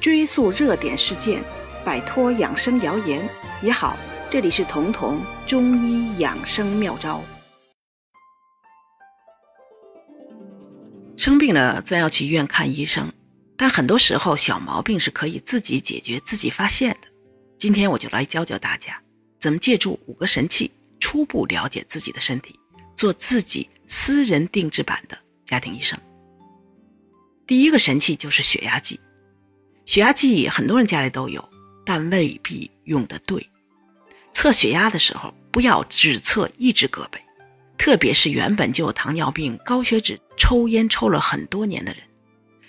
追溯热点事件，摆脱养生谣言也好。这里是彤彤中医养生妙招。生病了自然要去医院看医生，但很多时候小毛病是可以自己解决、自己发现的。今天我就来教教大家，怎么借助五个神器，初步了解自己的身体，做自己私人定制版的家庭医生。第一个神器就是血压计，血压计很多人家里都有，但未必用的对。测血压的时候，不要只测一只胳膊，特别是原本就有糖尿病、高血脂、抽烟抽了很多年的人，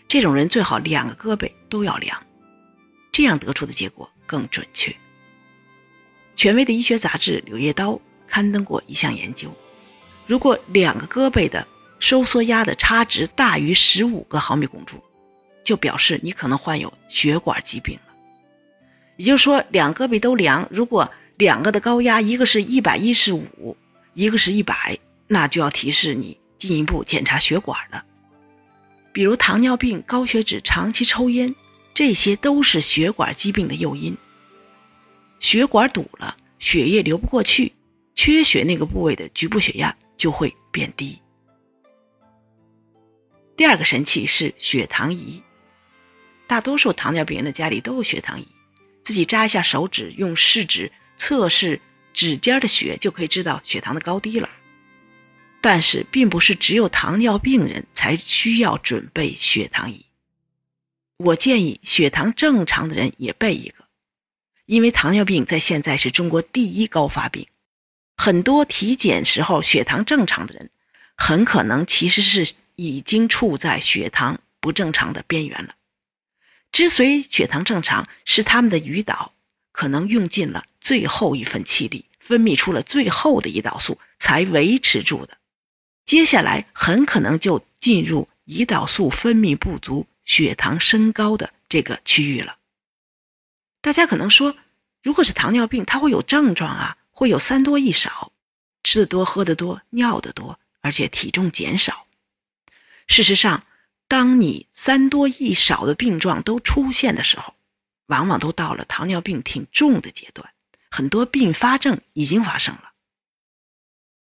这种人最好两个胳膊都要量，这样得出的结果更准确。权威的医学杂志《柳叶刀》刊登过一项研究，如果两个胳膊的收缩压的差值大于十五个毫米汞柱，就表示你可能患有血管疾病了。也就是说，两胳膊都量，如果两个的高压，一个是一百一十五，一个是一百，那就要提示你进一步检查血管了。比如糖尿病、高血脂、长期抽烟，这些都是血管疾病的诱因。血管堵了，血液流不过去，缺血那个部位的局部血压就会变低。第二个神器是血糖仪，大多数糖尿病人的家里都有血糖仪，自己扎一下手指，用试纸。测试指尖的血就可以知道血糖的高低了，但是并不是只有糖尿病人才需要准备血糖仪。我建议血糖正常的人也备一个，因为糖尿病在现在是中国第一高发病，很多体检时候血糖正常的人，很可能其实是已经处在血糖不正常的边缘了。之所以血糖正常，是他们的胰岛。可能用尽了最后一份气力，分泌出了最后的胰岛素，才维持住的。接下来很可能就进入胰岛素分泌不足、血糖升高的这个区域了。大家可能说，如果是糖尿病，它会有症状啊，会有三多一少，吃的多、喝的多、尿的多，而且体重减少。事实上，当你三多一少的病状都出现的时候，往往都到了糖尿病挺重的阶段，很多并发症已经发生了。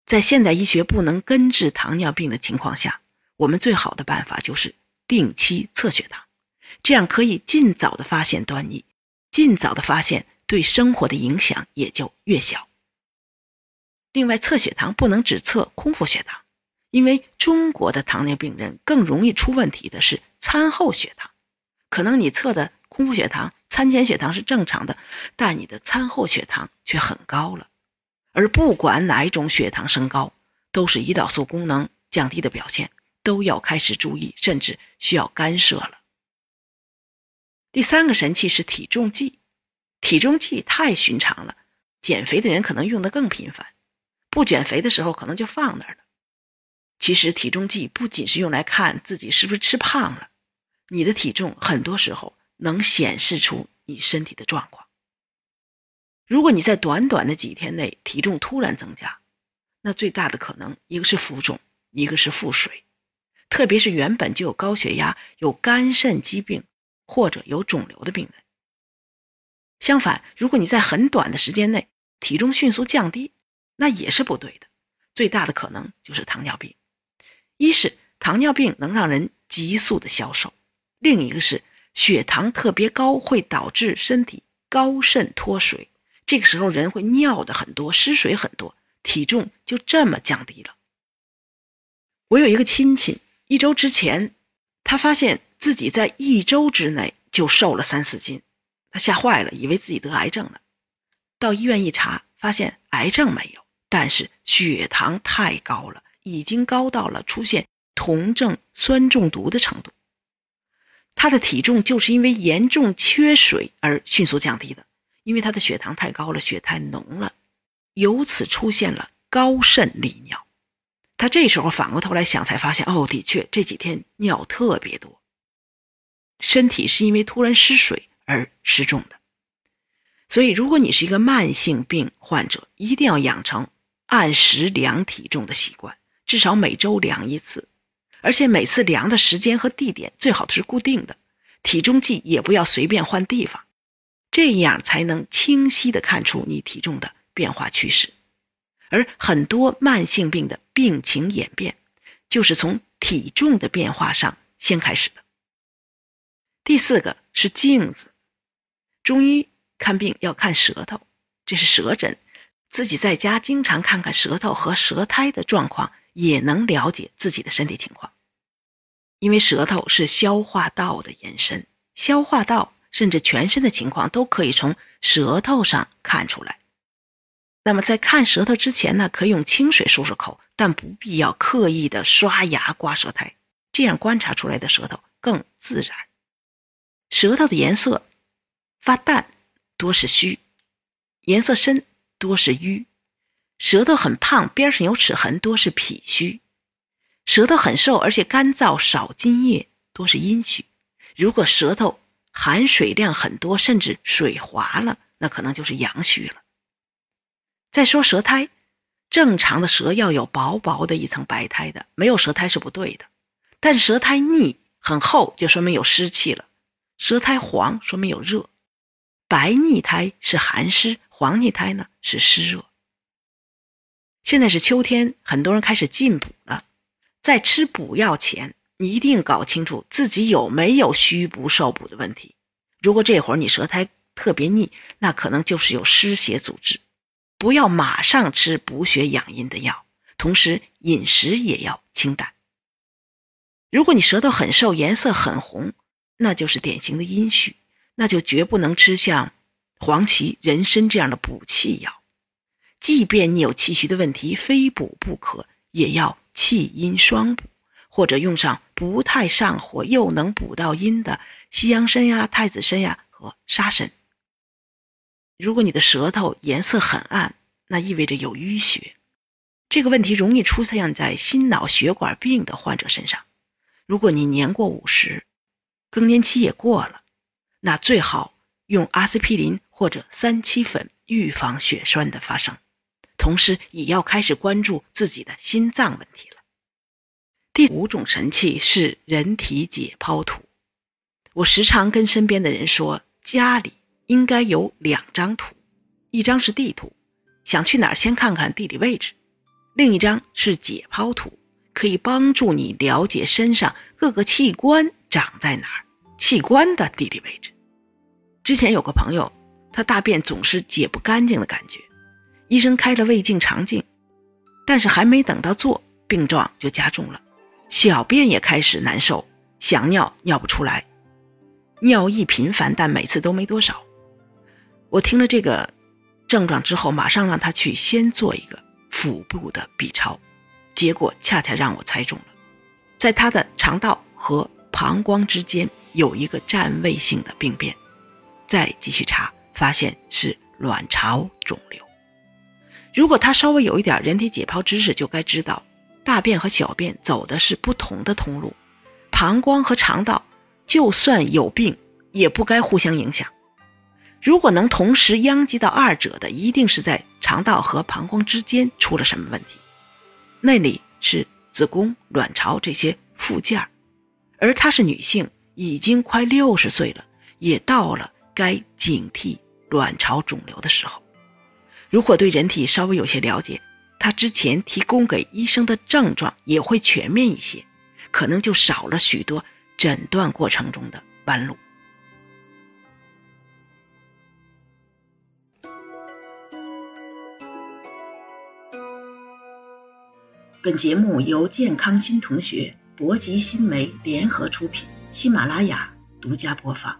在现代医学不能根治糖尿病的情况下，我们最好的办法就是定期测血糖，这样可以尽早的发现端倪，尽早的发现对生活的影响也就越小。另外，测血糖不能只测空腹血糖，因为中国的糖尿病人更容易出问题的是餐后血糖，可能你测的空腹血糖。餐前血糖是正常的，但你的餐后血糖却很高了。而不管哪一种血糖升高，都是胰岛素功能降低的表现，都要开始注意，甚至需要干涉了。第三个神器是体重计，体重计太寻常了，减肥的人可能用的更频繁，不减肥的时候可能就放那儿了。其实体重计不仅是用来看自己是不是吃胖了，你的体重很多时候。能显示出你身体的状况。如果你在短短的几天内体重突然增加，那最大的可能一个是浮肿，一个是腹水，特别是原本就有高血压、有肝肾疾病或者有肿瘤的病人。相反，如果你在很短的时间内体重迅速降低，那也是不对的。最大的可能就是糖尿病。一是糖尿病能让人急速的消瘦，另一个是。血糖特别高会导致身体高渗脱水，这个时候人会尿的很多，失水很多，体重就这么降低了。我有一个亲戚，一周之前，他发现自己在一周之内就瘦了三四斤，他吓坏了，以为自己得癌症了。到医院一查，发现癌症没有，但是血糖太高了，已经高到了出现酮症酸中毒的程度。他的体重就是因为严重缺水而迅速降低的，因为他的血糖太高了，血太浓了，由此出现了高渗利尿。他这时候反过头来想，才发现哦，的确这几天尿特别多，身体是因为突然失水而失重的。所以，如果你是一个慢性病患者，一定要养成按时量体重的习惯，至少每周量一次。而且每次量的时间和地点最好是固定的，体重计也不要随便换地方，这样才能清晰的看出你体重的变化趋势。而很多慢性病的病情演变，就是从体重的变化上先开始的。第四个是镜子，中医看病要看舌头，这是舌诊。自己在家经常看看舌头和舌苔的状况，也能了解自己的身体情况。因为舌头是消化道的延伸，消化道甚至全身的情况都可以从舌头上看出来。那么在看舌头之前呢，可以用清水漱漱口，但不必要刻意的刷牙刮舌苔，这样观察出来的舌头更自然。舌头的颜色发淡，多是虚；颜色深。多是瘀，舌头很胖，边上有齿痕，多是脾虚；舌头很瘦，而且干燥少津液，多是阴虚。如果舌头含水量很多，甚至水滑了，那可能就是阳虚了。再说舌苔，正常的舌要有薄薄的一层白苔的，没有舌苔是不对的。但舌苔腻很厚，就说明有湿气了；舌苔黄，说明有热。白腻苔是寒湿。黄腻苔呢是湿热。现在是秋天，很多人开始进补了。在吃补药前，你一定搞清楚自己有没有虚补受补的问题。如果这会儿你舌苔特别腻，那可能就是有湿邪阻滞。不要马上吃补血养阴的药，同时饮食也要清淡。如果你舌头很瘦，颜色很红，那就是典型的阴虚，那就绝不能吃像。黄芪、人参这样的补气药，即便你有气虚的问题，非补不可，也要气阴双补，或者用上不太上火又能补到阴的西洋参呀、太子参呀和沙参。如果你的舌头颜色很暗，那意味着有淤血，这个问题容易出现在心脑血管病的患者身上。如果你年过五十，更年期也过了，那最好用阿司匹林。或者三七粉预防血栓的发生，同时也要开始关注自己的心脏问题了。第五种神器是人体解剖图。我时常跟身边的人说，家里应该有两张图，一张是地图，想去哪儿先看看地理位置；另一张是解剖图，可以帮助你了解身上各个器官长在哪儿，器官的地理位置。之前有个朋友。他大便总是解不干净的感觉，医生开了胃镜、肠镜，但是还没等到做，病状就加重了，小便也开始难受，想尿尿不出来，尿意频繁，但每次都没多少。我听了这个症状之后，马上让他去先做一个腹部的 B 超，结果恰恰让我猜中了，在他的肠道和膀胱之间有一个占位性的病变，再继续查。发现是卵巢肿瘤。如果他稍微有一点人体解剖知识，就该知道，大便和小便走的是不同的通路，膀胱和肠道就算有病，也不该互相影响。如果能同时殃及到二者的，一定是在肠道和膀胱之间出了什么问题，那里是子宫、卵巢这些附件而她是女性，已经快六十岁了，也到了该警惕。卵巢肿瘤的时候，如果对人体稍微有些了解，他之前提供给医生的症状也会全面一些，可能就少了许多诊断过程中的弯路。本节目由健康新同学、博吉新媒联合出品，喜马拉雅独家播放。